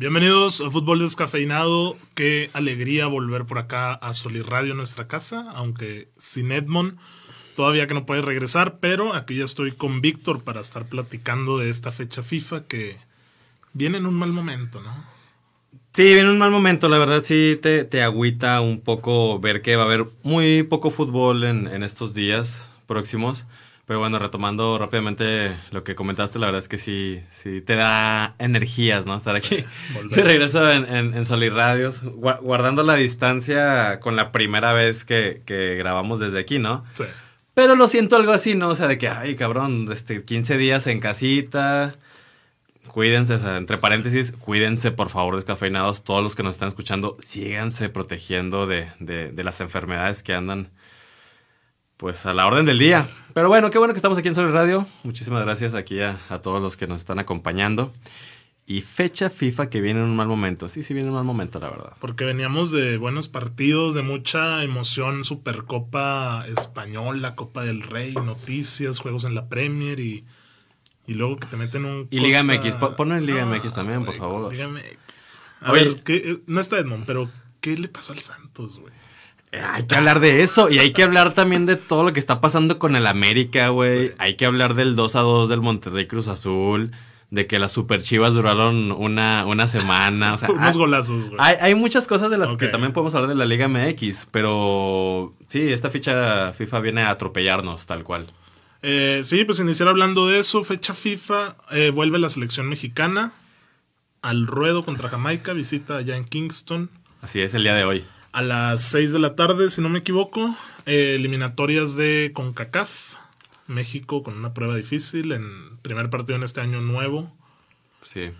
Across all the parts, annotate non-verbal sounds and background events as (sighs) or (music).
Bienvenidos a Fútbol Descafeinado. Qué alegría volver por acá a Solirradio, nuestra casa, aunque sin Edmond, todavía que no puede regresar, pero aquí ya estoy con Víctor para estar platicando de esta fecha FIFA que viene en un mal momento, ¿no? Sí, viene un mal momento, la verdad sí te, te agüita un poco ver que va a haber muy poco fútbol en, en estos días próximos. Pero bueno, retomando rápidamente lo que comentaste, la verdad es que sí, sí te da energías, ¿no? Estar aquí. (laughs) de regreso en, en, guardando la distancia con la primera vez que, que grabamos desde aquí, ¿no? Sí. Pero lo siento algo así, ¿no? O sea, de que, ay, cabrón, este, 15 días en casita. Cuídense, o sea, entre paréntesis, cuídense, por favor, descafeinados. Todos los que nos están escuchando, síganse protegiendo de, de, de las enfermedades que andan pues a la orden del día. Pero bueno, qué bueno que estamos aquí en Sobre Radio. Muchísimas gracias aquí a, a, todos los que nos están acompañando. Y fecha FIFA que viene en un mal momento. Sí, sí viene en un mal momento, la verdad. Porque veníamos de buenos partidos, de mucha emoción, Supercopa Española, Copa del Rey, noticias, juegos en la Premier y, y luego que te meten un... Y Liga MX, ponlo en Liga MX también, por favor. Liga MX. A Oye, ver, ¿qué, no está Edmond, pero ¿qué le pasó al Santos, güey? Hay que hablar de eso y hay que hablar también de todo lo que está pasando con el América, güey. Sí. Hay que hablar del 2 a 2 del Monterrey Cruz Azul, de que las Super Chivas duraron una, una semana. O sea, (laughs) Unos golazos, güey. Hay, hay, muchas cosas de las okay. que también podemos hablar de la Liga MX, pero sí, esta ficha FIFA viene a atropellarnos tal cual. Eh, sí, pues iniciar hablando de eso, fecha FIFA, eh, vuelve la selección mexicana al ruedo contra Jamaica, visita allá en Kingston. Así es, el día de hoy a las 6 de la tarde, si no me equivoco, eh, eliminatorias de CONCACAF. México con una prueba difícil en primer partido en este año nuevo. Sí.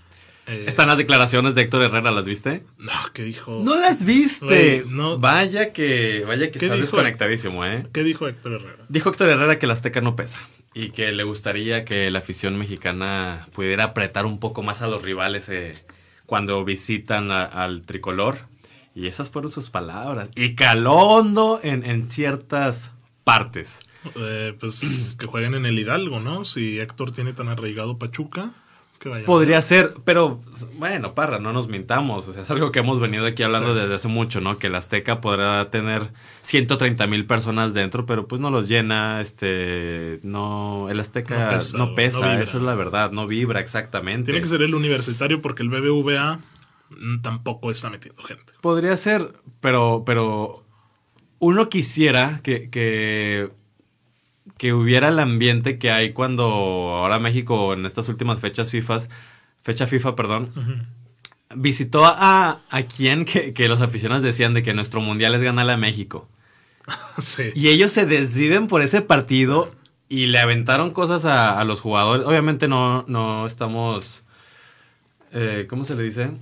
Eh, Están las declaraciones de Héctor Herrera, ¿las viste? No, ¿qué dijo? No las viste. Wey, no. Vaya que, vaya que estás dijo? desconectadísimo, ¿eh? ¿Qué dijo Héctor Herrera? Dijo Héctor Herrera que la Azteca no pesa y que le gustaría que la afición mexicana pudiera apretar un poco más a los rivales eh, cuando visitan a, al tricolor y esas fueron sus palabras. Y calondo en, en ciertas partes. Eh, pues (clears throat) que jueguen en el Hidalgo, ¿no? Si Héctor tiene tan arraigado Pachuca. Que vaya Podría ser, pero bueno, Parra, no nos mintamos. O sea, es algo que hemos venido aquí hablando sí. desde hace mucho, ¿no? Que el Azteca podrá tener 130 mil personas dentro, pero pues no los llena. Este, no, el Azteca no pesa, no pesa no esa es la verdad, no vibra exactamente. Tiene que ser el universitario porque el BBVA tampoco está metiendo gente. Podría ser, pero, pero uno quisiera que, que, que, hubiera el ambiente que hay cuando ahora México en estas últimas fechas FIFA, fecha FIFA, perdón, uh -huh. visitó a, a quien que, que, los aficionados decían de que nuestro mundial es ganarle a México. (laughs) sí. Y ellos se desviven por ese partido y le aventaron cosas a, a los jugadores. Obviamente no, no estamos... Eh, ¿Cómo se le dice?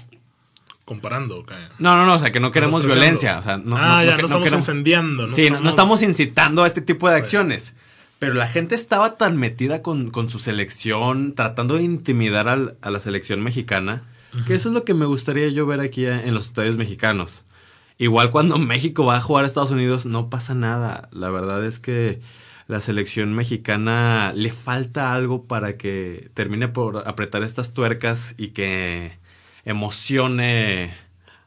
Comparando. Okay. No, no, no, o sea, que no queremos violencia. O sea, no, ah, no, ya, no, estamos queremos... incendiando. No sí, estamos... no, estamos incitando a este tipo de acciones. Pero la gente estaba tan metida con, con su selección, tratando de intimidar al, a la selección mexicana, uh -huh. que eso es lo que me gustaría yo ver aquí en los estadios mexicanos. Igual cuando (laughs) México va a jugar a Estados Unidos, no pasa nada. La verdad es que la selección mexicana le falta algo para que termine por apretar estas tuercas y que emocione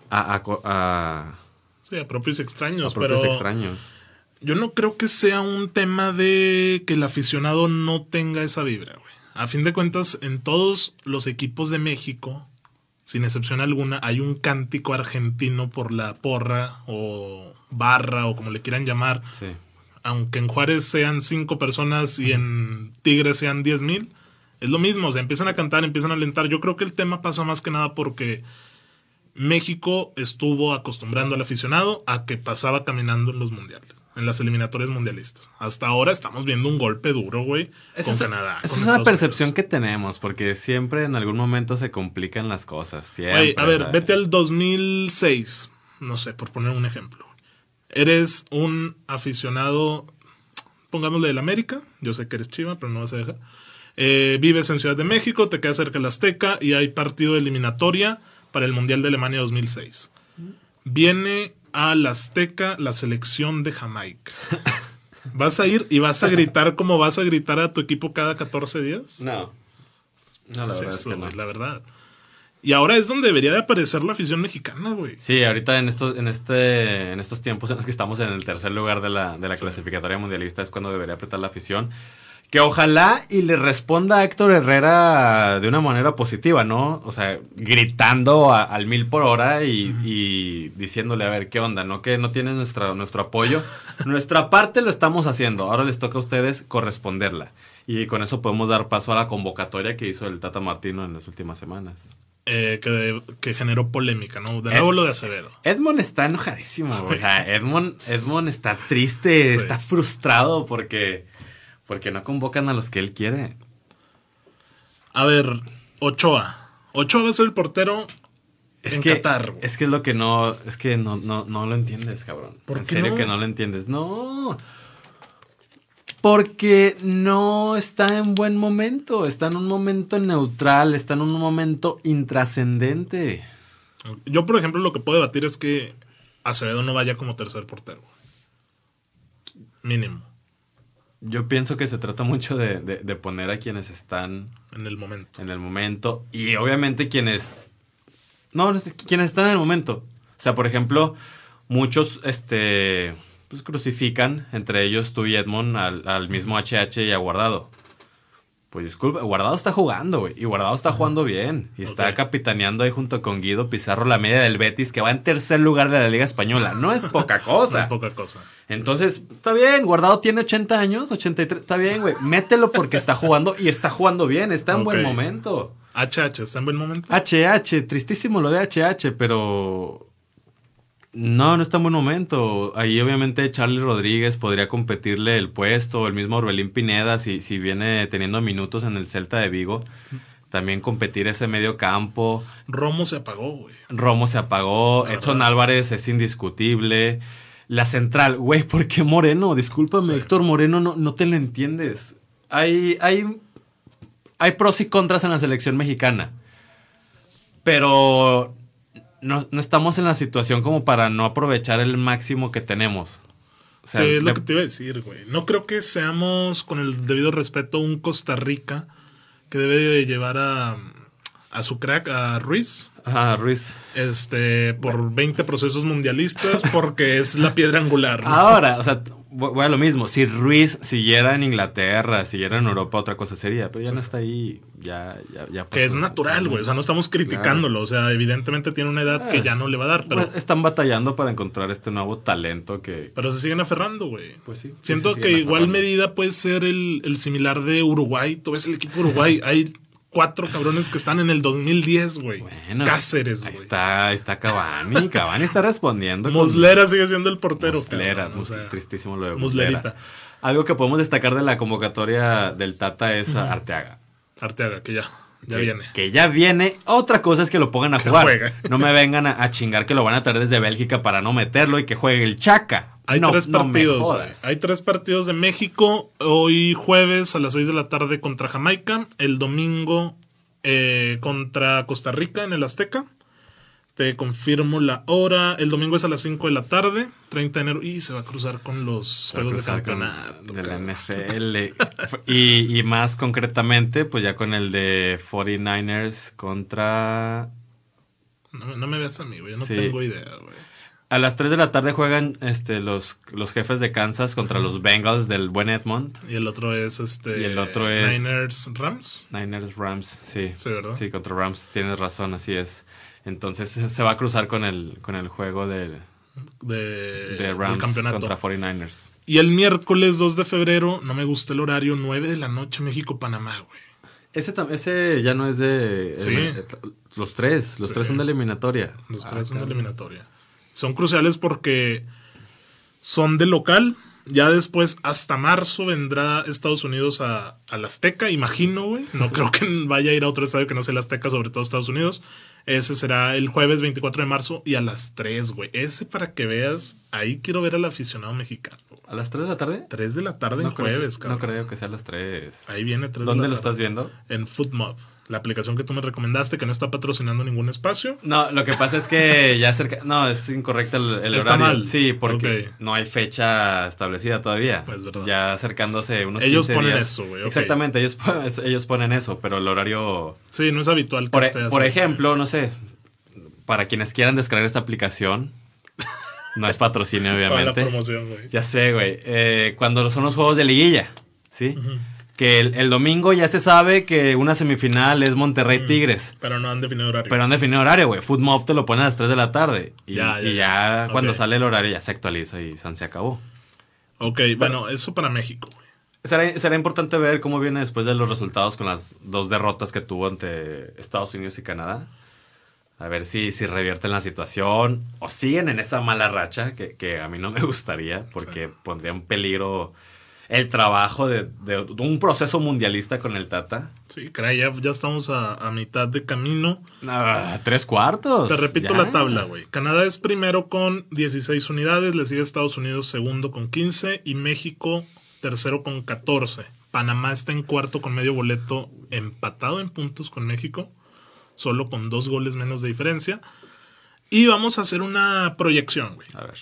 a, a, a, sí, a propios extraños. A propios pero extraños. Yo no creo que sea un tema de que el aficionado no tenga esa vibra, güey. A fin de cuentas, en todos los equipos de México, sin excepción alguna, hay un cántico argentino por la porra o barra o como le quieran llamar. Sí. Aunque en Juárez sean cinco personas y en Tigres sean diez mil, es lo mismo, o sea, empiezan a cantar, empiezan a alentar. Yo creo que el tema pasa más que nada porque México estuvo acostumbrando al aficionado a que pasaba caminando en los mundiales. en las eliminatorias mundialistas. Hasta ahora estamos viendo un golpe duro, güey, con es, Canadá. esa es una percepción Unidos. que tenemos, porque siempre en algún momento se complican las cosas. Siempre, a ver, ¿sabes? vete al 2006, no sé, por poner un ejemplo. Eres un aficionado, pongámosle del América, yo sé que eres chiva, pero no vas a dejar. Eh, vives en Ciudad de México, te quedas cerca del Azteca y hay partido de eliminatoria para el Mundial de Alemania 2006. Viene al Azteca la selección de Jamaica. ¿Vas a ir y vas a gritar como vas a gritar a tu equipo cada 14 días? No. No, la Es verdad es eso, que no. güey, la verdad. Y ahora es donde debería de aparecer la afición mexicana, güey. Sí, ahorita en estos, en este, en estos tiempos en los que estamos en el tercer lugar de la, de la clasificatoria mundialista es cuando debería apretar la afición. Que ojalá y le responda a Héctor Herrera de una manera positiva, ¿no? O sea, gritando a- al mil por hora y, y diciéndole, a ver, ¿qué onda? ¿No? Que no tienen nuestra, nuestro apoyo. (laughs) Nuestra parte lo estamos haciendo. Ahora les toca a ustedes corresponderla. Y con eso podemos dar paso a la convocatoria que hizo el Tata Martino en las últimas semanas. Eh, que, que generó polémica, ¿no? De nuevo lo de Acevedo. Edmond está enojadísimo, güey. O sea, (laughs) Edmond, Edmond está triste, Sí. está frustrado porque, porque no convocan a los que él quiere. A ver, Ochoa. Ochoa va a ser el portero Es en que, Qatar. es que es lo que no, es que no, no, no lo entiendes, cabrón. ¿Por en qué serio no? que no lo entiendes. No. Porque no está en buen momento, está en un momento neutral, está en un momento intrascendente. Yo, por ejemplo, lo que puedo debatir es que Acevedo no vaya como tercer portero. Mínimo, Yo pienso que se trata mucho de, de- de poner a quienes están en el momento. en el momento y obviamente quienes no quienes están en el momento o sea por ejemplo muchos este pues crucifican entre ellos tú y Edmond al, al mismo HH y a Guardado pues disculpa Guardado está jugando güey y Guardado está jugando bien y está capitaneando ahí junto con Guido Pizarro la media del Betis que va en tercer lugar de la Liga Española no es poca (laughs) cosa No es poca cosa. entonces, está bien, Guardado tiene 80 años, 83, está bien, güey. Mételo porque está jugando y está jugando bien, está en buen momento. HH, ¿está en buen momento? HH, tristísimo lo de HH, pero no, no está en buen momento. Ahí obviamente Charlie Rodríguez podría competirle el puesto, el mismo Orbelín Pineda, si, si viene teniendo minutos en el Celta de Vigo. También competir ese medio campo. Romo se apagó, güey. Romo se apagó, La Edson verdad. Álvarez es indiscutible. La central, güey, ¿por qué Moreno? Discúlpame, Sí. Héctor Moreno, no, no te lo entiendes. Hay, hay, hay pros y contras en la selección mexicana. Pero no, no estamos en la situación como para no aprovechar el máximo que tenemos. O sea, sí, es lo de- que te iba a decir, güey. No creo que seamos, con el debido respeto, un Costa Rica que debe de llevar a, a su crack, a Ruiz, Ajá, Ruiz. este, por 20 procesos mundialistas, porque es la piedra angular. ¿no? Ahora, o sea, voy a lo mismo. Si Ruiz siguiera en Inglaterra, siguiera en Europa, otra cosa sería. Pero ya no está ahí. Ya, ya, ya que es natural, güey. O sea, no estamos criticándolo. O sea, evidentemente tiene una edad que Eh. ya no le va a dar, pero, Bueno, están batallando para encontrar este nuevo talento que. pero se siguen aferrando, güey. Pues sí. Siento sí que igual medida puede ser el, el similar de Uruguay. Tú ves el equipo Uruguay. Hay cuatro cabrones que están en el 2010, güey. Bueno, Cáceres, güey. está, ahí está Cavani. Cavani está respondiendo. Muslera sigue siendo el portero. Muslera, cabrón, o mus- sea, tristísimo lo de Muslerita. Muslera. Algo que podemos destacar de la convocatoria del Tata es a Arteaga. Arteaga, que ya, ya que, viene. Que ya viene. Otra cosa es que lo pongan a Que jugar. juegue. No me vengan a, a chingar que lo van a traer desde Bélgica para no meterlo y que juegue el Chaca. Hay No, tres partidos. Hay tres partidos de México. Hoy jueves a las 6 de la tarde contra Jamaica. El domingo eh, contra Costa Rica en el Azteca. Te confirmo la hora. El domingo es a las 5 de la tarde, 30 de enero. Y se va a cruzar con los juegos de campeonato. de la cabrón. NFL. y, y más concretamente, pues ya con el de 49ers contra... No, no me veas a mí, güey. Yo no Sí. tengo idea, güey. A las 3 de la tarde juegan este, los, los jefes de Kansas contra los Bengals del buen Edmond. Y el otro es este. Y el otro es- Niners Rams. Niners Rams, sí. Sí, ¿verdad? Sí, contra Rams, tienes razón, así es. Entonces se va a cruzar con el, con el juego de, De, Rams campeonato. contra 49ers. Y el miércoles 2 de febrero, no me gusta el horario, 9 de la noche, México-Panamá, güey. Ese, ese ya no es de... Sí. los tres, los Sí. tres son de eliminatoria. Los Ah, tres son de eliminatoria. Son cruciales porque son de local, Ya después, hasta marzo, vendrá Estados Unidos a, al Azteca, imagino, güey. No creo que vaya a ir a otro estadio que no sea el Azteca, sobre todo Estados Unidos. Ese será el jueves 24 de marzo y a las 3, güey. Ese para que veas, ahí quiero ver al aficionado mexicano. ¿A las 3 de la tarde? 3 de la tarde en creo, jueves, cabrón. no creo que sea a las 3. Ahí viene 3 ¿Dónde de lo la estás tarde. viendo? En Footmob, la aplicación que tú me recomendaste, que no está patrocinando ningún espacio. No, lo que pasa es que ya cerca... No, es incorrecto el, el Está horario. mal. Sí, porque no hay fecha establecida todavía. Es verdad. Ya acercándose unos Ellos 15 ponen días. eso, güey. Exactamente, ellos, ellos ponen eso, pero el horario... Sí, no es habitual que Por, e- esté así. por ejemplo, no sé, para quienes quieran descargar esta aplicación, no es patrocinio, (laughs) Para la obviamente. promoción, güey. Ya sé, güey. Eh, cuando son los juegos de liguilla, ¿sí? Que el, el domingo ya se sabe que una semifinal es Monterrey Tigres. Pero no han definido horario. Pero han definido horario, güey. Footmob te lo pone a las 3 de la tarde. Y Ya, ya, ya, y ya ya. cuando sale el horario ya se actualiza y san se acabó. ok, bueno, eso para México, güey. Será, será importante ver cómo viene después de los resultados con las dos derrotas que tuvo ante Estados Unidos y Canadá. A ver si, si revierten la situación o siguen en esa mala racha que, que a mí no me (laughs) gustaría porque pondría en peligro el trabajo de, de un proceso mundialista con el Tata. Sí, caray, ya, ya estamos a, a mitad de camino. Ah, tres cuartos. Te repito ya. la tabla, güey. Canadá es primero con 16 unidades, le sigue Estados Unidos segundo con 15 y México tercero con 14. Panamá está en cuarto con medio boleto empatado en puntos con México, solo con dos goles menos de diferencia. Y vamos a hacer una proyección, güey. A ver.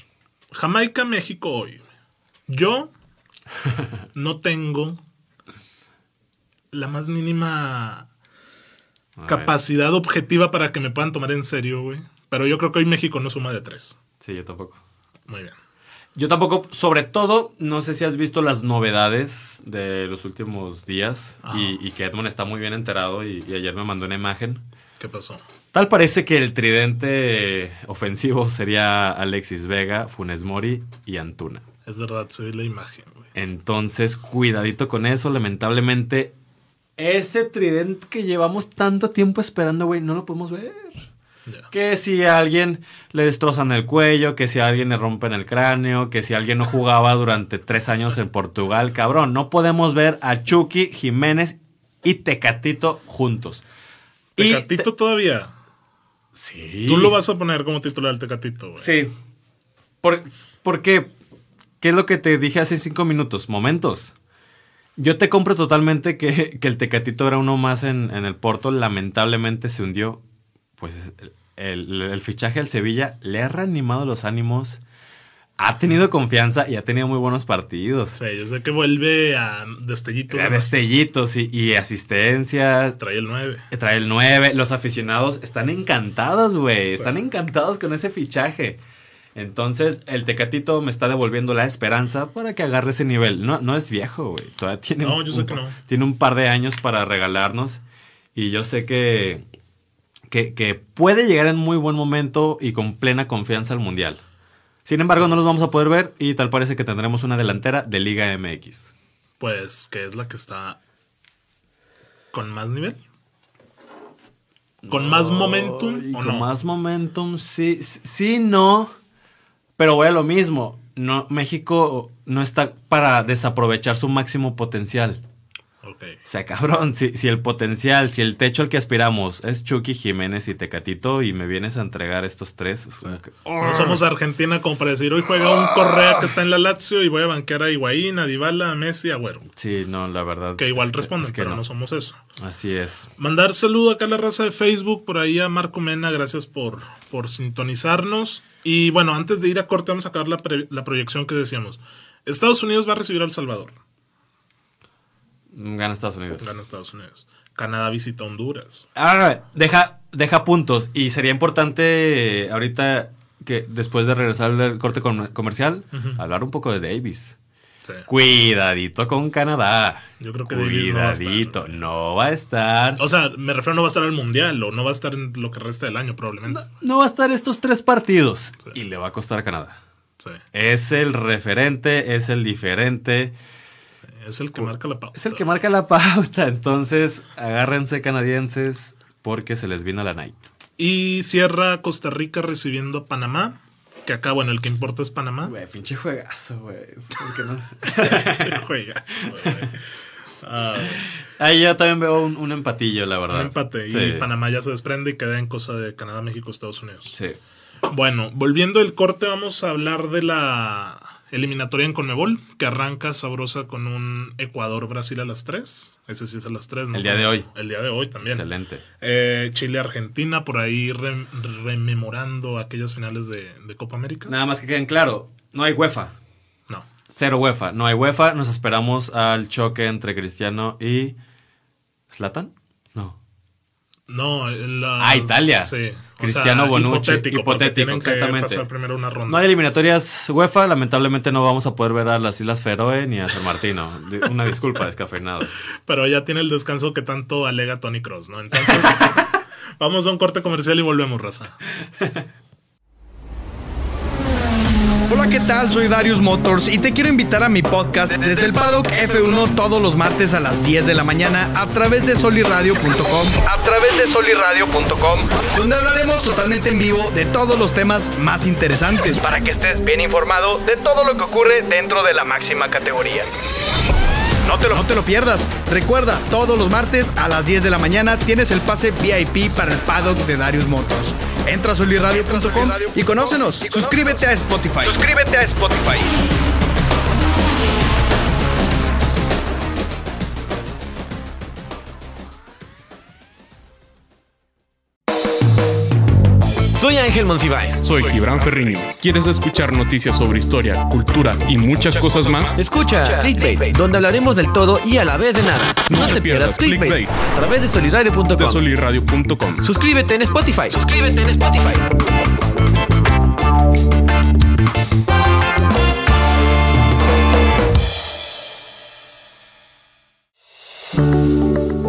Jamaica, México hoy. Yo no tengo la más mínima A ver. capacidad objetiva para que me puedan tomar en serio, güey. Pero yo creo que hoy México no suma de tres. Sí, yo tampoco. Muy bien. Yo tampoco, sobre todo, no sé si has visto las novedades de los últimos días y que Edmond está muy bien enterado y, y ayer me mandó una imagen. ¿Qué pasó? Tal parece que el tridente ofensivo sería Alexis Vega, Funes Mori y Antuna. Es verdad, ve la imagen, güey. Entonces, cuidadito con eso. Lamentablemente, ese tridente que llevamos tanto tiempo esperando, güey, no lo podemos ver. Que si a alguien le destrozan el cuello, que si a alguien le rompen el cráneo, que si alguien no jugaba durante tres años en Portugal, cabrón, no podemos ver a Chucky, Jiménez y Tecatito juntos. Y Tecatito todavía. Sí. Tú lo vas a poner como titular Tecatito, güey. Sí. ¿Por, ¿Por qué? ¿Qué es lo que te dije hace cinco minutos? Momentos. Yo te compro totalmente que, que el Tecatito era uno más en, en el Porto. Lamentablemente se hundió. Pues el, el- fichaje al Sevilla le ha reanimado los ánimos. Ha tenido confianza y ha tenido muy buenos partidos. Sí, yo sé que vuelve a destellitos. de Destellitos y, y asistencias. Trae el 9. Trae el 9. Los aficionados están encantados, güey. Están encantados con ese fichaje. Entonces, el Tecatito me está devolviendo la esperanza para que agarre ese nivel. No, no es viejo, güey. Todavía tiene, No, un- yo sé que no. tiene un par de años para regalarnos. Y yo sé que, que, que puede llegar en muy buen momento y con plena confianza al Mundial. Sin embargo, no los vamos a poder ver y tal parece que tendremos una delantera de Liga MX. Pues que es la que está con más nivel. Con más momentum o con no. más momentum, sí, sí, no. Pero voy a lo mismo. No, México no está para desaprovechar su máximo potencial. O sea, cabrón, si, si el potencial, si el techo al que aspiramos es Chucky Jiménez y Tecatito y me vienes a entregar estos tres, es como que... No somos Argentina como para decir, hoy juega un Correa que está en la Lazio y voy a banquear a Higuaín, a Dybala, a Messi, a Güero. Sí, no, la verdad. Que igual es responden, es que pero no. somos eso. Así es. Mandar saludo acá a la raza de Facebook, por ahí a Marco Mena, gracias por, por sintonizarnos. Y bueno, antes de ir a corte, vamos a acabar la, pre- la proyección que decíamos. Estados Unidos va a recibir a El Salvador. Gana Estados Unidos. Gana Estados Unidos. Canadá visita Honduras. Ahora, deja, deja puntos. Y sería importante eh, ahorita que después de regresar del corte com- comercial, hablar un poco de Davis. Sí. Cuidadito con Canadá. Yo creo que Davis no va a estar, Cuidadito, no va a estar. O sea, me refiero no va a estar el Mundial o no va a estar en lo que resta del año probablemente. No va a estar estos tres partidos. Sí. Y le va a costar a Canadá. Sí. Es el referente, es el diferente, Es el que marca la pauta. es el que marca la (laughs) pauta. Entonces, agárrense canadienses porque se les vino la night. Y cierra Costa Rica recibiendo a Panamá, Que acá, bueno, el que importa es Panamá. Güey, pinche juegazo, güey. ¿Por qué no? (laughs) Juega. güey. Ah, Ahí yo también veo un, un empatillo, la verdad. un empate. Sí. Y Panamá ya se desprende y queda en cosa de Canadá, México, Estados Unidos. Sí. Bueno, volviendo el corte, vamos a hablar de la eliminatoria en Conmebol, que arranca sabrosa con un Ecuador-Brasil a las 3. Ese sí es a las 3, ¿no? El día de hoy. El día de hoy también. Excelente. Eh, Chile-Argentina, por ahí re- rememorando aquellas finales de, de Copa América. Nada más que queden claro, no hay UEFA. No. Cero UEFA. No hay UEFA. Nos esperamos al choque entre Cristiano y. ¿Slatan? No. No, las- Ah, Italia. Sí. O Cristiano sea, Bonucci. Hipotético, Hipotético, tienen que exactamente. pasar primero una ronda. No hay eliminatorias UEFA. Lamentablemente no vamos a poder ver a las Islas Feroe ni a San Martino. (laughs) Una disculpa, descafeinado. Pero ya tiene el descanso que tanto alega Tony Cross, ¿no? Entonces, (laughs) vamos a un corte comercial y volvemos, raza. (laughs) Hola, ¿qué tal? Soy Darius Motors y te quiero invitar a mi podcast desde el Paddock F1 todos los martes a las 10 de la mañana a través de soliradio.com. A través de soliradio.com, donde hablaremos totalmente en vivo de todos los temas más interesantes para que estés bien informado de todo lo que ocurre dentro de la máxima categoría. No te, lo, no te lo pierdas. Recuerda, todos los martes a las 10 de la mañana tienes el pase VIP para el paddock de Darius Motors. Entra a soliradio.com y conócenos. Suscríbete a Spotify. Suscríbete a Spotify. Soy Ángel Monsiváis. Soy Gibran Ferriño. ¿Quieres escuchar noticias sobre historia, cultura y muchas cosas más? Escucha Clickbait, donde hablaremos del todo y a la vez de nada. No, te pierdas Clickbait, a través de De soliradio.com. soliradio.com. Suscríbete en Spotify. Suscríbete en Spotify.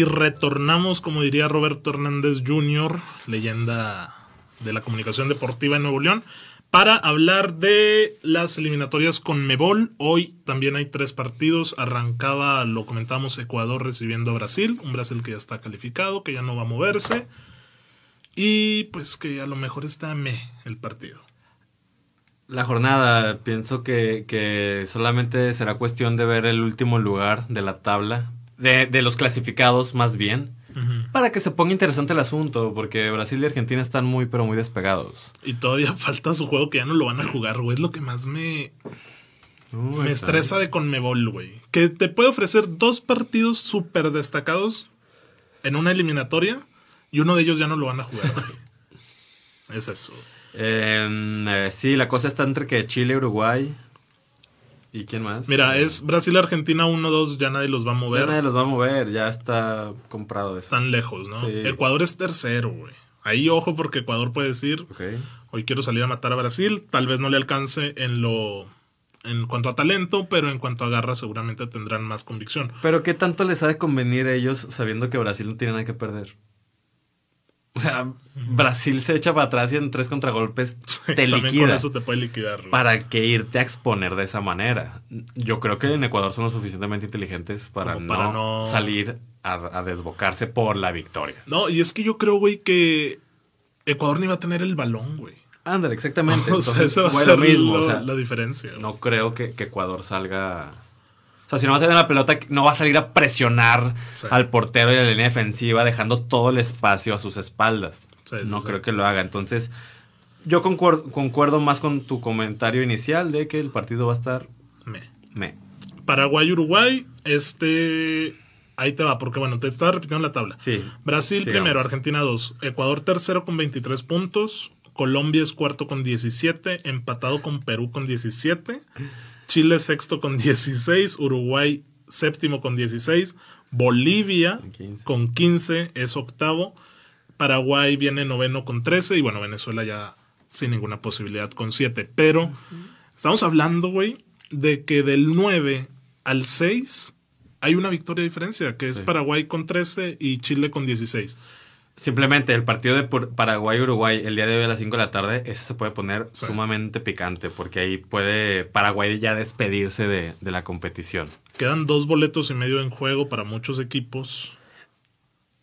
Y retornamos, como diría Roberto Hernández Jr., leyenda de la comunicación deportiva en Nuevo León, para hablar de las eliminatorias con Mebol. Hoy también hay tres partidos. Arrancaba, lo comentábamos, Ecuador recibiendo a Brasil, un Brasil que ya está calificado, que ya no va a moverse. Y pues que a lo mejor está me el partido. La jornada, pienso que solamente será cuestión de ver el último lugar de la tabla, de, de los clasificados más bien, para que se ponga interesante el asunto, porque Brasil y Argentina están muy, pero muy despegados. Y todavía falta su juego que ya no lo van a jugar, güey. Es lo que más me, me estresa de Conmebol, güey. Que te puede ofrecer dos partidos súper destacados en una eliminatoria y uno de ellos ya no lo van a jugar, güey. (laughs) Es eso. Eh, eh, sí, la cosa está entre que Chile, Uruguay y quién más. Mira, es Brasil-Argentina 1-2, ya nadie los va a Ya mover. nadie los va a mover, ya está comprado esto. Están lejos, ¿no? Sí. Ecuador es tercero, güey. Ahí ojo porque Ecuador puede decir, hoy quiero salir a matar a Brasil. Tal vez no le alcance en lo... En cuanto a talento, pero en cuanto a garra seguramente tendrán más convicción. Pero ¿qué tanto les ha de convenir a ellos sabiendo que Brasil no tiene nada que perder? O sea, Brasil se echa para atrás y en tres contragolpes te También con liquida. eso te puede liquidar. güey. ¿Para que irte a exponer de esa manera? Yo creo que en Ecuador son lo suficientemente inteligentes para, no, para no- salir a, a desbocarse por la victoria. No, y es que yo creo, güey, que Ecuador ni va a tener el balón, güey. Ándale, exactamente. (laughs) o sea, Entonces, esa va a ser lo mismo. lo- o sea, la diferencia. no creo que, que Ecuador salga. O sea, si no va a tener la pelota, no va a salir a presionar Sí. al portero y a la línea defensiva, dejando todo el espacio a sus espaldas. Sí, sí, no creo que lo haga. Entonces, yo concuerdo, concuerdo más con tu comentario inicial de que el partido va a estar Me. me. Paraguay-Uruguay, este... Ahí te va, porque bueno, te estaba repitiendo la tabla. Sí. Brasil Sigamos. primero, Argentina 2, Ecuador tercero con 23 puntos, Colombia es cuarto con 17, empatado con Perú con 17, Chile sexto con 16, Uruguay séptimo con 16, Bolivia 15. con 15 es octavo, Paraguay viene noveno con 13 y bueno, Venezuela ya sin ninguna posibilidad con 7. Pero estamos hablando, güey, de que del 9 al 6 hay una victoria de diferencia, que es Sí. Paraguay con 13 y Chile con 16. Simplemente el partido de Paraguay-Uruguay el día de hoy a las 5 de la tarde, ese se puede poner Sí. sumamente picante porque ahí puede Paraguay ya despedirse de, de la competición. Quedan dos boletos y medio en juego para muchos equipos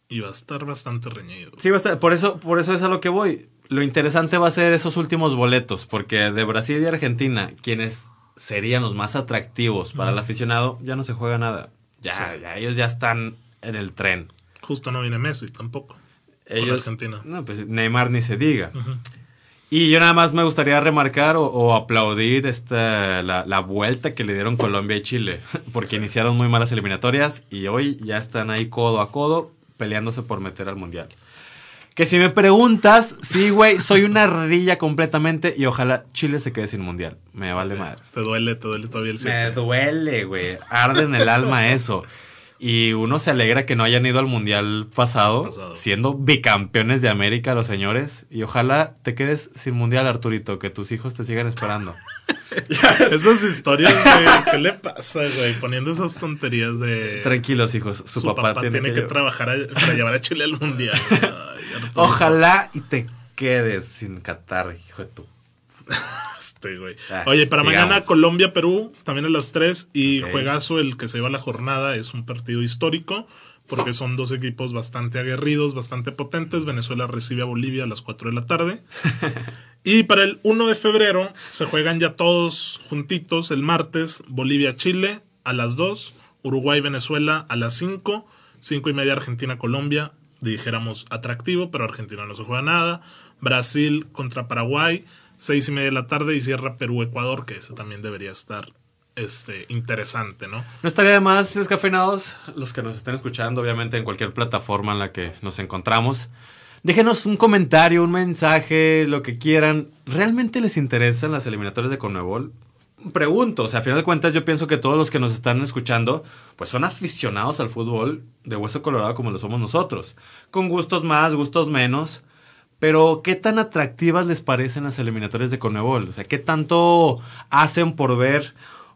y va a estar bastante reñido. Sí, va a estar- por eso, por eso es a lo que voy. Lo interesante va a ser esos últimos boletos, porque de Brasil y Argentina, quienes serían los más atractivos para el aficionado, ya no se juega nada. Ya, Sí. ya ellos ya están en el tren. Justo no viene Messi tampoco. Ellos, Argentina. No, pues Neymar ni se diga. Ujú. Y yo nada más me gustaría remarcar o, o aplaudir esta, la, la vuelta que le dieron Colombia y Chile, (laughs) porque iniciaron muy malas eliminatorias y hoy ya están ahí codo a codo peleándose por meter al Mundial. Que si me preguntas, sí, güey, soy una ardilla completamente y ojalá Chile se quede sin Mundial. Me vale madres. Te duele, te duele todavía el Me 7. duele, güey. Arde en el alma eso. Y uno se alegra que no hayan ido al mundial pasado, Pasado. siendo bicampeones de América los señores. Y ojalá te quedes sin mundial, Arturito, que tus hijos te sigan esperando. (laughs) Esas historias de ¿qué le pasa, güey? Poniendo esas tonterías de Tranquilos, hijos. Su, su, papá, tiene, que, trabajar a- para llevar a Chile al mundial. (laughs) Ay. Ojalá y te quedes sin Qatar, hijo de tu. (laughs) Este, güey. Ah, Oye, para sigamos. mañana Colombia-Perú, también a las 3. Y juegazo el que se lleva la jornada. Es un partido histórico. Porque son dos equipos bastante aguerridos, bastante potentes. Venezuela recibe a Bolivia a las 4 de la tarde. (laughs) y para el 1 de febrero se juegan ya todos juntitos el martes. Bolivia-Chile a las 2. Uruguay-Venezuela a las 5. 5 y media Argentina-Colombia. Dijéramos atractivo, pero Argentina no se juega nada. Brasil contra Paraguay. 6 y media de la tarde y cierra Perú-Ecuador, que ese también debería estar este, interesante, ¿no? No estaría de más, descafeinados, los que nos estén escuchando, obviamente, en cualquier plataforma en la que nos encontramos. Déjenos un comentario, un mensaje, lo que quieran. ¿Realmente les interesan las eliminatorias de Conmebol? Pregunto, o sea, a final de cuentas yo pienso que todos los que nos están escuchando, pues son aficionados al fútbol de hueso colorado como lo somos nosotros. Con gustos más, gustos menos. Pero, ¿qué tan atractivas les parecen las eliminatorias de Conmebol? O sea, ¿qué tanto hacen por ver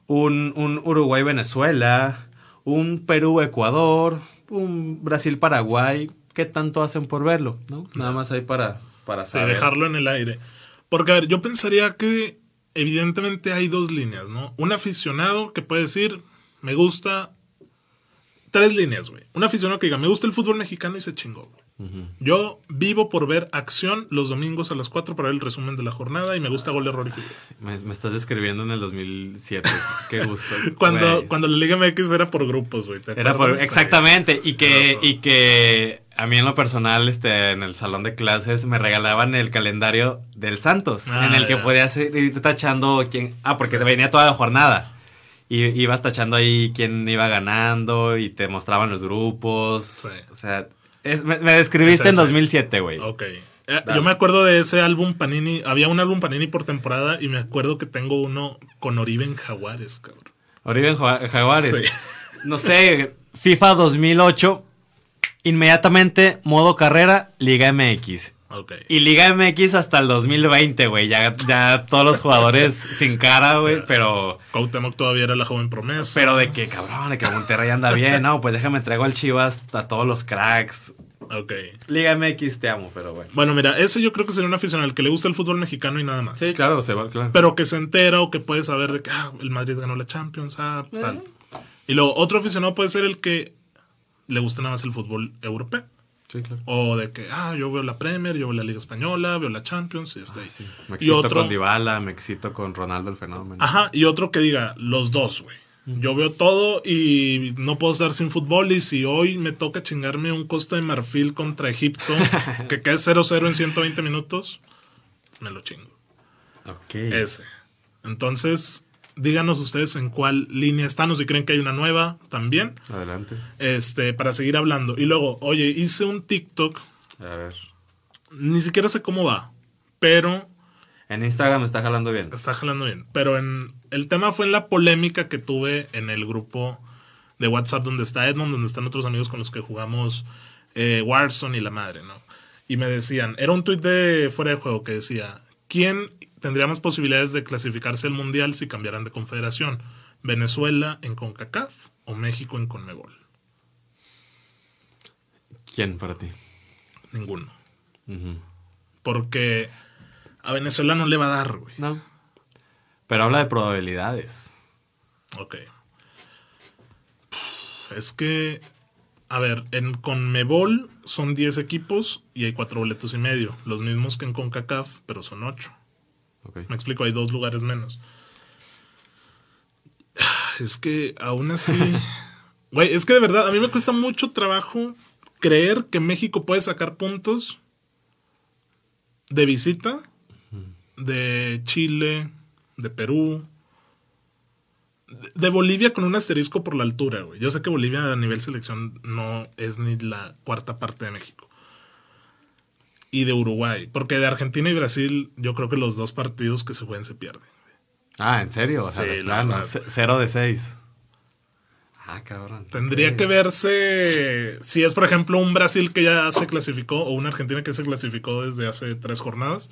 un, un Uruguay-Venezuela, un Perú-Ecuador, un Brasil-Paraguay? ¿Qué tanto hacen por verlo? ¿no? Nada más ahí para, para Sí, dejarlo en el aire. Porque, a ver, yo pensaría que evidentemente hay dos líneas, ¿no? Un aficionado que puede decir, me gusta... Tres líneas, güey. Un aficionado que diga, me gusta el fútbol mexicano y se chingó. güey. Yo vivo por ver acción los domingos a las 4 para ver el resumen de la jornada y me gusta gol, error y figura. Me, me estás describiendo en el 2007. Qué gusto. (laughs) Cuando, cuando la Liga MX era por grupos, güey. ¿te Era por, exactamente, y que, y que a mí en lo personal, este, en el salón de clases, me regalaban el calendario del Santos, Ah, en el que ya. podías ir tachando quién, ah, porque te venía toda la jornada. Y ibas tachando ahí quién iba ganando y te mostraban los grupos. Sí. O sea, es- me, me describiste en ese. 2007, güey. Ok. Eh, yo me acuerdo de ese álbum Panini. Había un álbum Panini por temporada y me acuerdo que tengo uno con Oriben Jaguares, cabrón. Oriben Jaguares. Sí. No sé, FIFA 2008, inmediatamente modo carrera, Liga MX. Ok. Y Liga MX hasta el 2020, güey. Ya, ya todos los jugadores (laughs) sin cara, güey. Pero, Cuauhtémoc todavía era la joven promesa. pero de que, cabrón, de que Monterrey anda bien. No, pues déjame traigo al Chivas a todos los cracks. Ok. Liga MX te amo, pero bueno. Bueno, mira, ese yo creo que sería un aficionado al que le gusta el fútbol mexicano y nada más. Sí, claro, se va, claro. Pero que se entera o que puede saber de que ah, el Madrid ganó la Champions, ah, tal. Y luego otro aficionado puede ser el que le gusta nada más el fútbol europeo. Sí, claro. O de que, ah, yo veo la Premier, yo veo la Liga Española, veo la Champions y está ahí. Me y excito otro, con Dybala, me excito con Ronaldo el fenómeno. Ajá, y otro que diga, los dos, güey. Yo veo todo y no puedo estar sin fútbol. Y si hoy me toca chingarme un Costa de Marfil contra Egipto, (laughs) que quede 0-0 en 120 minutos, me lo chingo. Ok. Ese. Entonces, díganos ustedes en cuál línea están o si creen que hay una nueva también. Adelante. Este, para seguir hablando. Y luego, oye, hice un TikTok, A ver. ni siquiera sé cómo va, pero En Instagram está jalando bien. está jalando bien. Pero en el tema fue en la polémica que tuve en el grupo de WhatsApp donde está Edmond, donde están otros amigos con los que jugamos eh, Warzone y la madre, ¿no? Y me decían, era un tuit de fuera de juego que decía, ¿quién tendría más posibilidades de clasificarse al Mundial si cambiaran de confederación? ¿Venezuela en CONCACAF o México en CONMEBOL? ¿Quién para ti? Ninguno. Porque a Venezuela no le va a dar, güey. No. Pero habla de probabilidades. Ok. Es que, a ver, en Conmebol son 10 equipos y hay 4 boletos y medio. Los mismos que en CONCACAF, pero son 8. Me explico, hay dos lugares menos. (sighs) Es que aún así... (laughs) Güey, es que de verdad, a mí me cuesta mucho trabajo creer que México puede sacar puntos de visita de Chile, de Perú, de Bolivia con un asterisco por la altura, güey. Yo sé que Bolivia a nivel selección no es ni la cuarta parte de México. Y de Uruguay, porque de Argentina y Brasil yo creo que los dos partidos que se jueguen se pierden. Ah, ¿en serio? O sea, Sí, de la plano. Cero de seis. Ah, cabrón. Tendría que verse si es, por ejemplo, un Brasil que ya se clasificó o una Argentina que se clasificó desde hace tres jornadas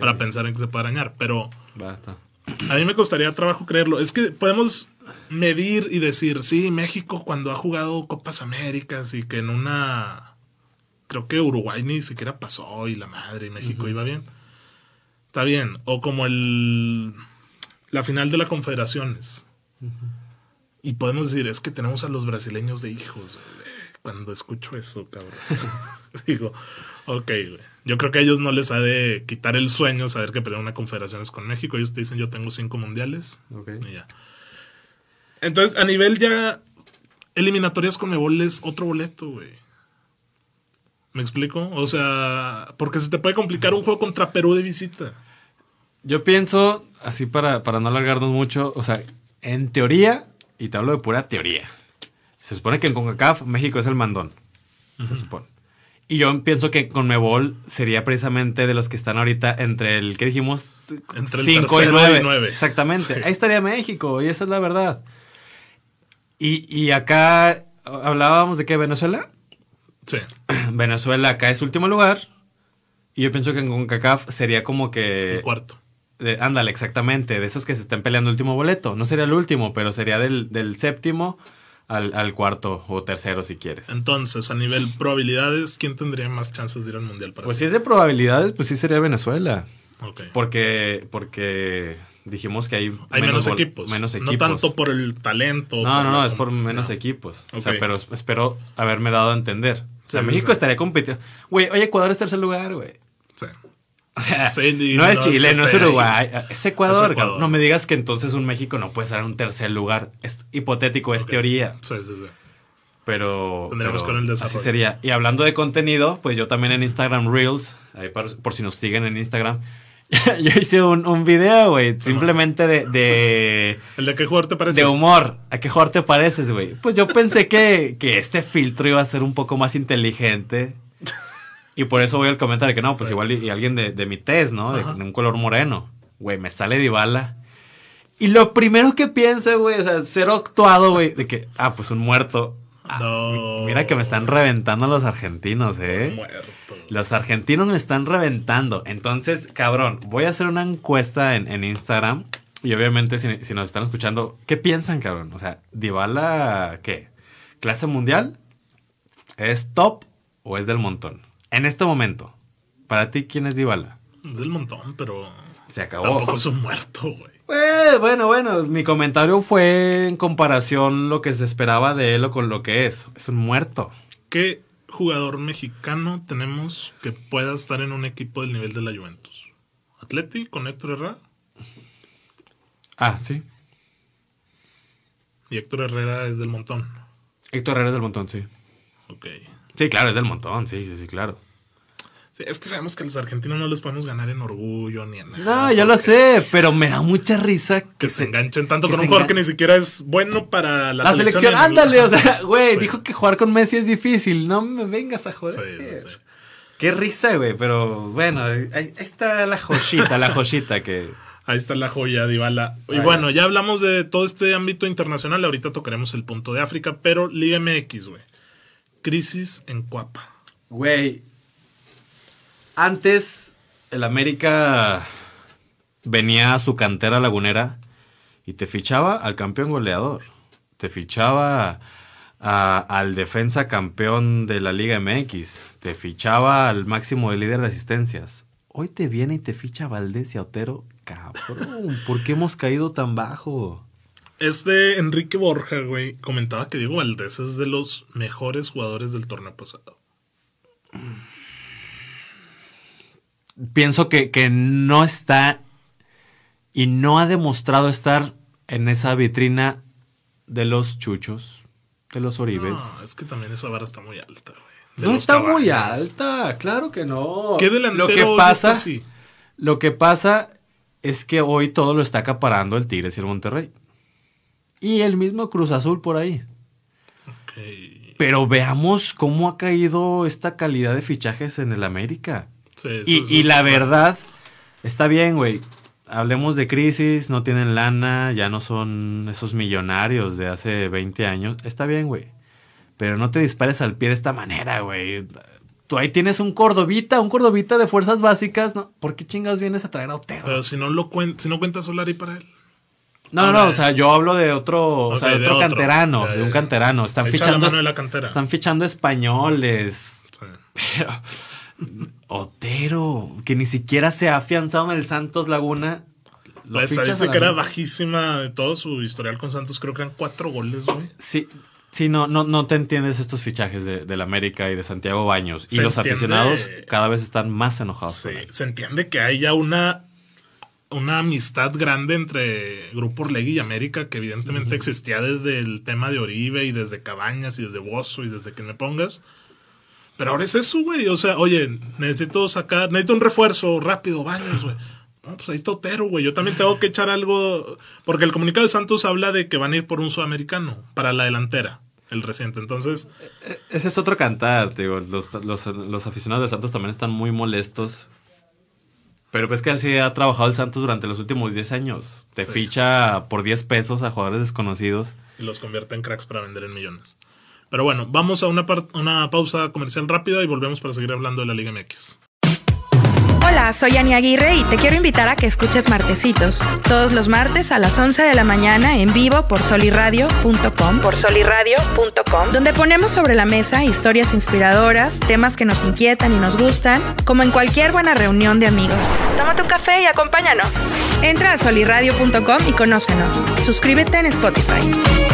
para pensar en que se puede arañar. Pero Va, está. (clears throat) a mí me costaría trabajo creerlo. Es que podemos medir y decir, sí, México cuando ha jugado Copas Américas y que en una... Creo que Uruguay ni siquiera pasó y la madre y México iba bien. Está bien. O como el... La final de la Confederaciones. Y podemos decir, es que tenemos a los brasileños de hijos. güey. Cuando escucho eso, cabrón. (laughs) Digo, ok, güey. Yo creo que a ellos no les ha de quitar el sueño saber que pelean una confederaciones con México. Ellos te dicen, yo tengo cinco mundiales. Ok. Y ya. Entonces, a nivel ya eliminatorias con Mebol es otro boleto, güey. ¿Me explico? O sea, porque se te puede complicar un juego contra Perú de visita. Yo pienso, así para, para no alargarnos mucho, o sea, en teoría, y te hablo de pura teoría, se supone que en CONCACAF México es el mandón. Se supone. Y yo pienso que con Mebol sería precisamente de los que están ahorita entre el, ¿qué dijimos? Entre el Cinco tercero y nueve. Exactamente. Sí. Ahí estaría México, y esa es la verdad. Y, y acá hablábamos de que Venezuela. Sí. (clears throat) Venezuela acá es último lugar. Y yo pienso que en CONCACAF sería como que... El cuarto. de- ándale, exactamente. De esos que se estén peleando el último boleto. No sería el último, pero sería del, del séptimo al, al cuarto o tercero si quieres. Entonces, a nivel probabilidades, ¿quién tendría más chances de ir al mundial para Pues ti? si es de probabilidades, pues sí sería Venezuela. Porque, porque dijimos que hay, Hay menos, equipos. Menos No equipos. tanto por el talento. No, no, no, es por menos no. equipos. O sea, pero espero haberme dado a entender. O sea, Sí, México sí. estaría compitiendo. Güey, oye, Ecuador es tercer lugar, güey. Sí. O sea, Sí, y no es Chile, no es ahí. Uruguay, es Ecuador, Es. Ecuador. No me digas que entonces un México no puede estar en un tercer lugar. Es hipotético, es teoría. Sí, sí, sí. Pero, Tendremos pero con el desarrollo. así sería. Y hablando de contenido, pues yo también en Instagram Reels, ahí por, por si nos siguen en Instagram, (laughs) yo hice un, un video, güey, simplemente de, de, (laughs) ¿El de qué jugador te parece? de humor. ¿A qué jugador te pareces, güey? Pues yo pensé que, que este filtro iba a ser un poco más inteligente. (laughs) Y por eso voy al comentario que no, pues Sí. igual y, y alguien de, de mi tez, ¿no? De, de un color moreno. Güey, me sale Dybala. Y lo primero que pienso, güey, o sea, cero actuado, güey, de que, ah, pues un muerto. Ah, No. Mira que me están reventando los argentinos, ¿eh? Muerto. Los argentinos me están reventando. Entonces, cabrón, voy a hacer una encuesta en, en Instagram. Y obviamente, si, si nos están escuchando, ¿qué piensan, cabrón? O sea, ¿Dybala qué? ¿Clase mundial? ¿Es top o es del montón? En este momento, para ti, ¿quién es Dybala? Es del montón, pero Se acabó. tampoco es un muerto, güey. Pues, bueno, bueno, mi comentario fue en comparación lo que se esperaba de él o con lo que es. Es un muerto. ¿Qué jugador mexicano tenemos que pueda estar en un equipo del nivel de la Juventus? ¿Atleti con Héctor Herrera? Ah, sí. Y Héctor Herrera es del montón. Héctor Herrera es del montón, sí. Ok. Sí, claro, es del montón, sí, sí, sí, claro. Sí, es que sabemos que a los argentinos no les podemos ganar en orgullo ni en nada. No, yo lo sé, pero me da mucha risa que, Que se enganchen tanto con un jugador que ni siquiera es bueno para la, La selección, el- ándale, o sea, (laughs) güey, Sí. dijo que jugar con Messi es difícil. No me vengas a joder. sí, sí. Qué risa, güey, pero bueno, ahí, ahí está la joyita, la joyita que... (laughs) Ahí está la joya Dybala. Y bueno, ya hablamos de todo este ámbito internacional. Ahorita tocaremos el punto de África, pero Liga MX, güey. Crisis en Cuapa. Güey, antes el América venía a su cantera lagunera y te fichaba al campeón goleador. Te fichaba al defensa campeón de la Liga MX. Te fichaba al máximo de líder de asistencias. Hoy te viene y te ficha Valdés y Otero. Cabrón, ¿por qué hemos caído tan bajo? Este Enrique Borja, güey, comentaba que Diego Valdés es de los mejores jugadores del torneo pasado. Pienso que, que no está y no ha demostrado estar en esa vitrina de los chuchos, de los oribes. No, es que también esa vara está muy alta, güey. No está muy alta, claro que no. ¿Qué lo que pasa, así? lo que pasa es que hoy todo lo está acaparando el Tigres y el Monterrey. Y el mismo Cruz Azul por ahí. Ok. Pero veamos cómo ha caído esta calidad de fichajes en el América. Sí, Y, la verdad, está bien, güey. Hablemos de crisis, no tienen lana, ya no son esos millonarios de hace 20 años. Está bien, güey. Pero no te dispares al pie de esta manera, güey. Tú ahí tienes un cordobita, un cordobita de fuerzas básicas, ¿no? ¿Por qué chingados vienes a traer a Otero? Pero si no lo cuen- si no cuenta Solari para él. no, no, no, o sea, yo hablo de otro, o sea, de de otro canterano, de un canterano. Están Echa la fichando, mano de la cantera. están fichando españoles, Sí. (laughs) Pero Otero, que ni siquiera se ha afianzado en el Santos Laguna. lo La estadística la- era bajísima de todo su historial con Santos. Creo que eran cuatro goles, güey. Sí, sí no, no, no te entiendes estos fichajes de, del América y de Santiago Baños. Y los entiende- aficionados cada vez están más enojados. Sí, se entiende que hay ya una, una amistad grande entre Grupo Orlegui y América, que evidentemente existía desde el tema de Oribe y desde Cabañas y desde Bozo y desde que me pongas. Pero ahora es eso, güey. O sea, oye, necesito sacar, necesito un refuerzo rápido, baños, güey. No, pues ahí está Otero, güey. Yo también tengo que echar algo. Porque el comunicado de Santos habla de que van a ir por un sudamericano para la delantera, el reciente. Entonces, Ese es otro cantar, digo. Los, los- los aficionados de Santos también están muy molestos. Pero pues que así ha trabajado el Santos durante los últimos 10 años. Te Sí. ficha por 10 pesos a jugadores desconocidos. y los convierte en cracks para vender en millones. Pero bueno, vamos a una, una pausa comercial rápida y volvemos para seguir hablando de la Liga MX. Hola, soy Ani Aguirre y te quiero invitar a que escuches Martecitos. Todos los martes a las 11 de la mañana en vivo por soliradio.com. Por soliradio.com. Donde ponemos sobre la mesa historias inspiradoras, temas que nos inquietan y nos gustan, como en cualquier buena reunión de amigos. Tómate un café y acompáñanos. Entra a soliradio.com y conócenos. Suscríbete en Spotify.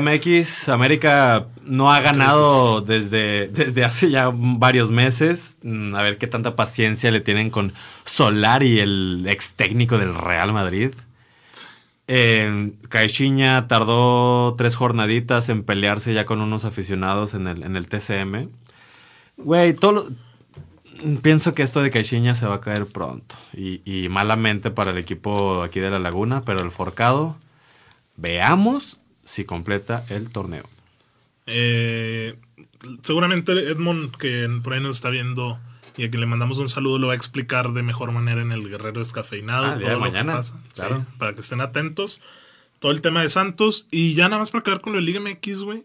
Liga MX, América no ha ganado desde, desde hace ya varios meses. Mm, A ver qué tanta paciencia le tienen con Solari, el ex técnico del Real Madrid. Eh, Caixinha tardó tres jornaditas en pelearse ya con unos aficionados en el, en el TCM. Güey, todo lo- Pienso que esto de Caixinha se va a caer pronto. Y, y malamente para el equipo aquí de La Laguna, pero el Forcado, veamos si completa el torneo. Eh, seguramente Edmond, que por ahí nos está viendo y a quien le mandamos un saludo, lo va a explicar de mejor manera en el Guerrero Descafeinado. Ah, de todo lo que mañana, pasa. claro. Sí, para que estén atentos. Todo el tema de Santos. Y ya nada más para quedar con lo de Liga MX, güey.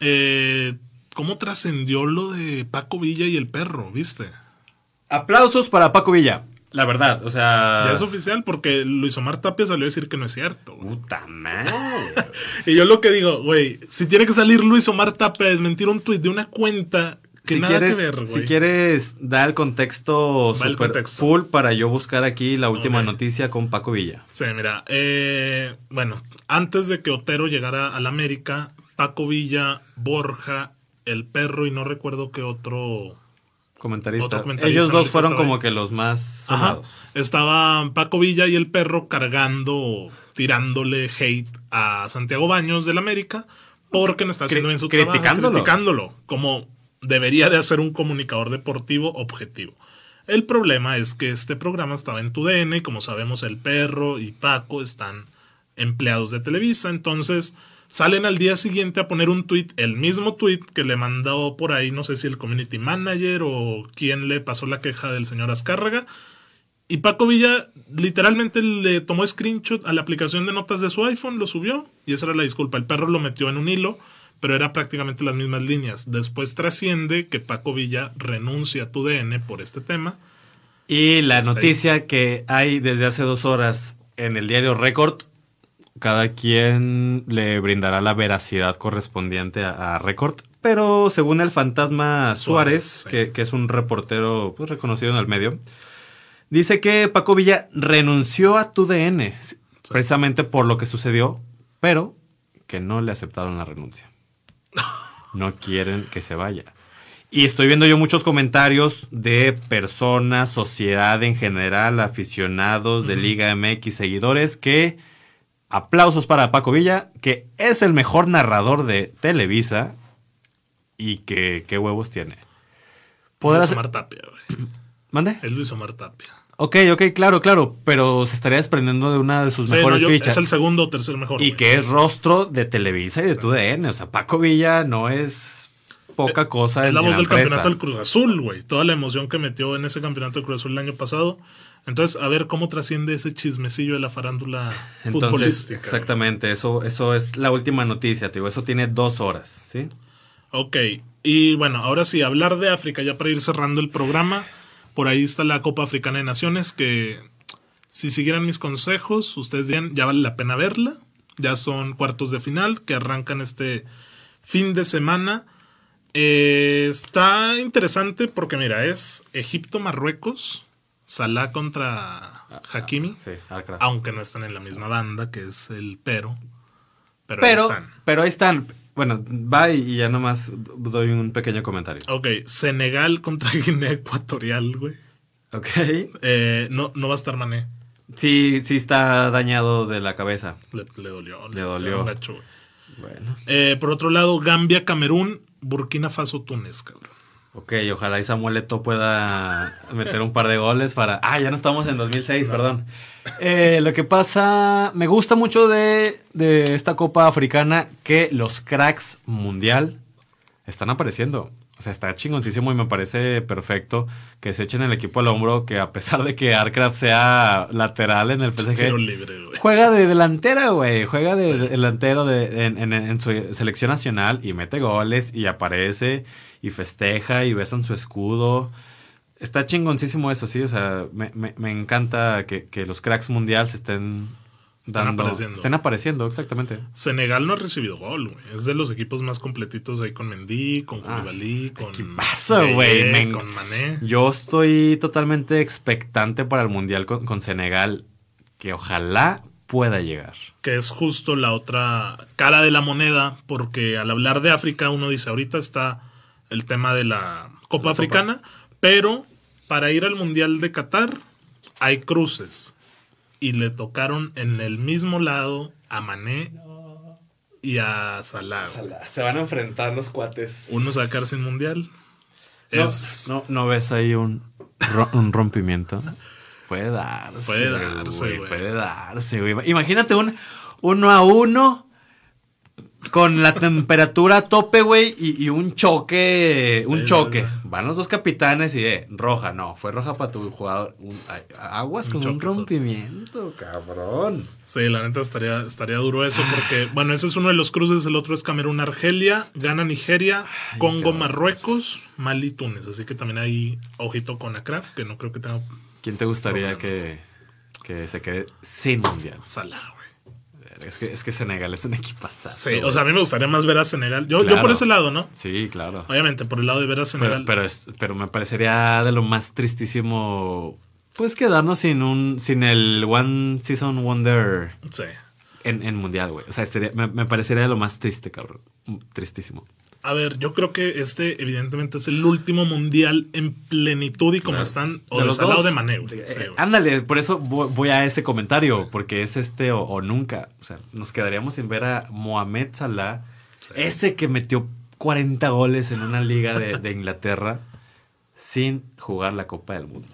Eh, ¿Cómo trascendió lo de Paco Villa y el perro, viste? Aplausos para Paco Villa. La verdad, o sea. Ya es oficial porque Luis Omar Tapia salió a decir que no es cierto. güey. Puta madre. (laughs) Y yo lo que digo, güey, si tiene que salir Luis Omar Tapia a desmentir un tuit de una cuenta que si, nada quieres, que ver, güey. si quieres, da el contexto Va el super contexto. full para yo buscar aquí la última noticia con Paco Villa. Sí, mira, eh, bueno, antes de que Otero llegara al América, Paco Villa, Borja, el perro y no recuerdo qué otro. Comentarista. Otro comentarista, Ellos dos fueron estaba como ahí. que los más Ajá. Estaban Paco Villa y el perro cargando, tirándole hate a Santiago Baños del América porque no está haciendo bien su criticándolo. trabajo, criticándolo, como debería de hacer un comunicador deportivo objetivo. El problema es que este programa estaba en tu DN y como sabemos el perro y Paco están empleados de Televisa, entonces salen al día siguiente a poner un tweet, el mismo tweet que le mandó por ahí, no sé si el community manager o quién le pasó la queja del señor Azcárraga. Y Paco Villa literalmente le tomó screenshot a la aplicación de notas de su iPhone, lo subió y esa era la disculpa. El perro lo metió en un hilo, pero era prácticamente las mismas líneas. Después trasciende que Paco Villa renuncia a tu DN por este tema. Y la ahí. noticia que hay desde hace dos horas en el diario Record, cada quien le brindará la veracidad correspondiente a, a Record. Pero según el fantasma Suárez, Suárez, sí. que, que es un reportero pues, reconocido en el medio, dice que Paco Villa renunció a tu DN precisamente por lo que sucedió, pero que no le aceptaron la renuncia. (laughs) No quieren que se vaya. Y estoy viendo yo muchos comentarios de personas, sociedad en general, aficionados de Liga MX, seguidores, que aplausos para Paco Villa, que es el mejor narrador de Televisa y que qué huevos tiene. Podrá Luis Omar Tapia, güey. (clears throat) ¿Mande? Es Luis Omar Tapia. Ok, ok, claro, claro, pero se estaría desprendiendo de una de sus Sí, no, mejores yo- fichas. es el segundo o tercer mejor. Y güey. que es rostro de Televisa y de tu DN. O sea, Paco Villa no es poca cosa. Es la voz del empresa. campeonato del Cruz Azul, güey. Toda la emoción que metió en ese campeonato del Cruz Azul el año pasado. Entonces, a ver cómo trasciende ese chismecillo de la farándula Entonces, futbolística. exactamente, eso, eso es la última noticia, te digo, eso tiene dos horas, ¿sí? Ok, y bueno, ahora sí, hablar de África, ya para ir cerrando el programa. Por ahí está la Copa Africana de Naciones, que si siguieran mis consejos, ustedes dirían, ya vale la pena verla. Ya son cuartos de final que arrancan este fin de semana. Eh, está interesante porque, mira, es Egipto-Marruecos, Salah contra Hakimi, Sí, aunque no están en la misma banda, que es el Pero. Pero, pero, ahí están. pero ahí están. Bueno, va y ya nomás doy un pequeño comentario. Ok, Senegal contra (laughs) Guinea Ecuatorial, güey. Ok. Eh, no, no va a estar Mané. Sí, sí está dañado de la cabeza. Le, le dolió. Le dolió. un gacho, güey. Bueno. Eh, por otro lado, Gambia, Camerún, Burkina Faso, Túnez, cabrón. Ok, ojalá y Samuel Eto'o pueda meter un par de goles para... Ah, ya no estamos en 2006, perdón. Eh, lo que pasa, me gusta mucho de, de esta Copa Africana que los cracks mundial están apareciendo. O sea, está chingoncísimo y me parece perfecto que se echen el equipo al hombro, que a pesar de que Arcraft sea lateral en el PSG, libre, juega de delantera, güey. Juega de delantero de, en, en- en su selección nacional y mete goles y aparece y festeja y besan su escudo. Está chingoncísimo eso, sí. O sea, me, me- me encanta que, que los cracks mundial se estén Están dando. apareciendo. Estén apareciendo, exactamente. Senegal no ha recibido gol, güey. Es de los equipos más completitos ahí con Mendy, con Ah, Koulibaly, con equipazo, Gueye, güey. Me en- con Mané. Yo estoy totalmente expectante para el mundial con, con Senegal. Que ojalá pueda llegar. que es justo la otra cara de la moneda, porque al hablar de África uno dice, ahorita está el tema de la Copa Africana, pero para ir al Mundial de Qatar hay cruces. Y le tocaron en el mismo lado a Mané y a Salah. Se van a enfrentar los cuates. Uno sacar sin Mundial. No, Es, no, ¿no ves ahí un, ro- un rompimiento? (laughs) Puede darse. Puede darse, güey. güey. Puede darse, güey. Imagínate un uno a uno con la temperatura a tope, güey, y, y un choque. un choque. Van los dos capitanes y de roja, no. Fue roja para tu jugador. Un- aguas Un con un rompimiento, cabrón. Sí, la neta estaría, estaría duro eso porque, bueno, ese es uno de los cruces, el otro es Camerún-Argelia, gana Nigeria, Congo-Marruecos, Mali, Túnez. Así que también hay ojito con Akraf, que no creo que tenga ¿Quién te gustaría que, que se quede sin mundial? Salah. Es que, es que Senegal es un equipazo. Sí, o sea, a mí me gustaría más ver a Senegal. Yo, yo por ese lado, ¿no? Sí, claro. Obviamente, por el lado de ver a Senegal. Pero, pero, es- pero me parecería de lo más tristísimo. Pues quedarnos sin un. sin el One Season Wonder sí. en, en mundial, güey. O sea, sería- me, me parecería de lo más triste, cabrón. Tristísimo. A ver, yo creo que este, evidentemente, es el último mundial en plenitud y como están, o De de los Salah o dos. de Mané, güey. Eh, Sí, güey. ándale, por eso voy, voy a ese comentario, porque es este o, o nunca. O sea, nos quedaríamos sin ver a Mohamed Salah, ese que metió 40 goles en una liga de, de Inglaterra sin jugar la Copa del Mundo.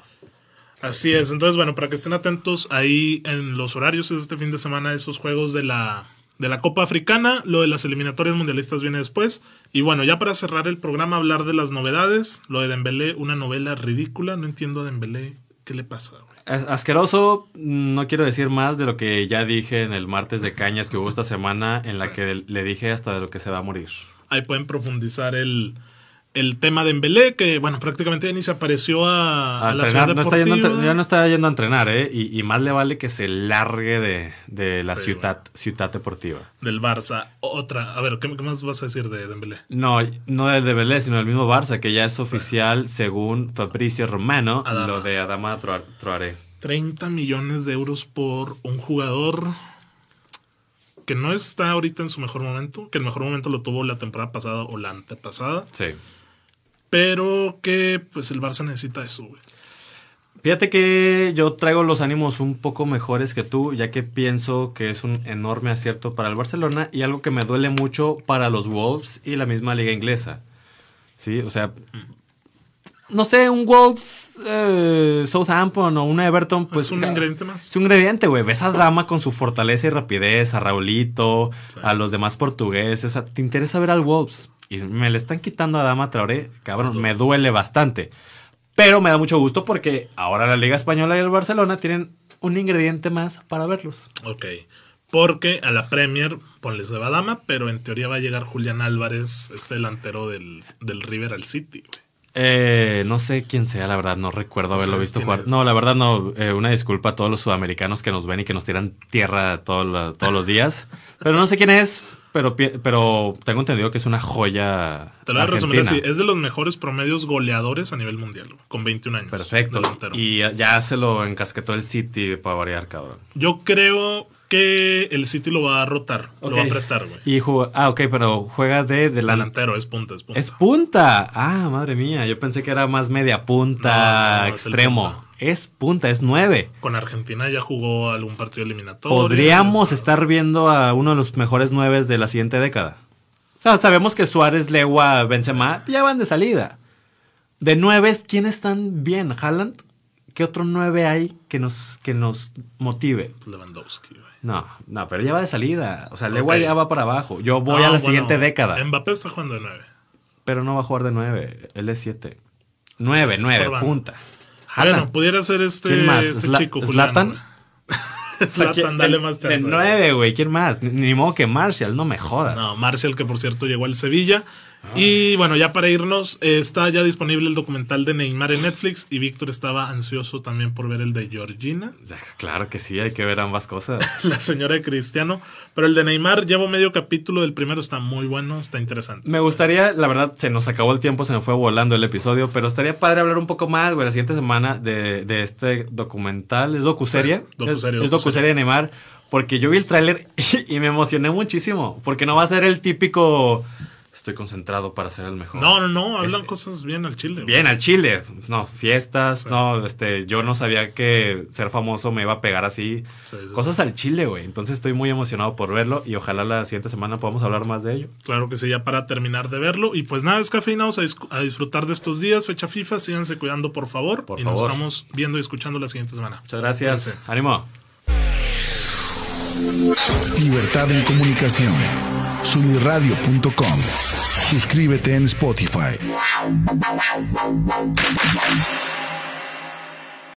Así es, entonces bueno, para que estén atentos ahí en los horarios es este fin de semana esos juegos de la, de la Copa Africana, lo de las eliminatorias mundialistas viene después. Y bueno, ya para cerrar el programa, hablar de las novedades, lo de Dembélé, una novela ridícula, no entiendo a Dembélé, ¿qué le pasa? güey? As- Asqueroso, no quiero decir más de lo que ya dije en el martes de cañas que hubo esta semana, en la Sí. que le dije hasta de lo que se va a morir. Ahí pueden profundizar el, el tema de Dembélé, que bueno, prácticamente ya ni se apareció a, A a la entrenar, ciudad no está yendo ya no está yendo a entrenar, ¿eh? Y, y más le vale que se largue de, de la Sí, ciudad, ciudad deportiva. del Barça. Otra, a ver, ¿qué, qué más vas a decir de Dembélé? No, no del de sino del mismo Barça, que ya es oficial, según Fabricio Romano, Adama. lo de Adama Troa- Traoré. 30 millones de euros por un jugador que no está ahorita en su mejor momento, que el mejor momento lo tuvo la temporada pasada o la antepasada, Sí. Pero que pues el Barça necesita eso, güey. Fíjate que yo traigo los ánimos un poco mejores que tú, ya que pienso que es un enorme acierto para el Barcelona y algo que me duele mucho para los Wolves y la misma liga inglesa. Sí, o sea, no sé, un Wolves, eh, Southampton o un Everton, pues es un ca- ingrediente más. Es un ingrediente, güey. Ves a Dama con su fortaleza y rapidez, a Raulito, a los demás portugueses. O sea, te interesa ver al Wolves. Y me le están quitando a Dama Traoré. Cabrón, me duele bastante. Pero me da mucho gusto porque ahora la Liga Española y el Barcelona tienen un ingrediente más para verlos. Ok. Porque a la Premier, ponles de Badama, pero en teoría va a llegar Julián Álvarez, este delantero del, del River al City, güey. Eh, no sé quién sea, la verdad, no recuerdo haberlo visto jugar. es. No, la verdad no. eh, una disculpa a todos los sudamericanos que nos ven y que nos tiran tierra todos los- todos los días. (laughs) Pero no sé quién es, pero, pero tengo entendido que es una joya. Te lo voy a resumir así. Es de los mejores promedios goleadores a nivel mundial, con 21 años. Perfecto. delantero. Y ya- se lo encasquetó el City para variar, cabrón. Yo creo que el City lo va a rotar, lo va a prestar, güey. Y ah, ok, pero juega de delante. Delantero, es punta, es punta. Es punta. Ah, madre mía. Yo pensé que era más media punta, No, no, extremo. Punta. Es punta, es nueve. Con Argentina ya jugó algún partido eliminatorio. Podríamos Está- estar viendo a uno de los mejores nueves de la siguiente década. O sea, sabemos que Suárez, Legua, Benzema ya van de salida. De nueves, ¿quiénes están bien? ¿Haaland? ¿Qué otro nueve hay que nos, que nos motive? Lewandowski, güey. No, no, pero ya va de salida. O sea, Legua ya va para abajo. Yo voy No, a la bueno, siguiente década. Mbappé está jugando de 9. Pero no va a jugar de nueve. Él es siete. Nueve, Es nueve, punta. Bueno, pudiera ser este, ¿Quién más? este Zla- chico, ¿Zlatan? (laughs) Zlatan, ¿quién- dale más chance. güey. nueve, güey. ¿Quién más? Ni, ni modo que Martial, no me jodas. No, Marcial, que por cierto llegó al Sevilla. Y bueno, ya para irnos, eh, está ya disponible el documental de Neymar en Netflix. Y Víctor estaba ansioso también por ver el de Georgina, Claro que sí, hay que ver ambas cosas. (laughs) la señora de Cristiano. Pero el de Neymar, llevo medio capítulo. El primero está muy bueno, está interesante. Me gustaría, la verdad, se nos acabó el tiempo, se me fue volando el episodio, pero estaría padre hablar un poco más, güey, la siguiente semana de, de este documental. ¿Es docuserie? Sí, docuserie, es, es docuserie. docuserie de Neymar, Porque yo vi el tráiler (laughs) y, y me emocioné muchísimo. Porque no va a ser el típico estoy concentrado para ser el mejor. No, no, no, hablan cosas bien al chile. Bien al chile. No, fiestas, no, este, yo no sabía que ser famoso me iba a pegar así. Sí, sí, cosas al chile, güey. Entonces estoy muy emocionado por verlo y ojalá la siguiente semana podamos hablar más de ello. Claro que sí, ya para terminar de verlo. Y pues nada, descafeinados a, dis- a disfrutar de estos días, fecha FIFA, síganse cuidando por favor. Por y nos favor. estamos viendo y escuchando la siguiente semana. Muchas gracias. Ánimo. Libertad en comunicación. Sunirradio.com. Suscríbete en Spotify.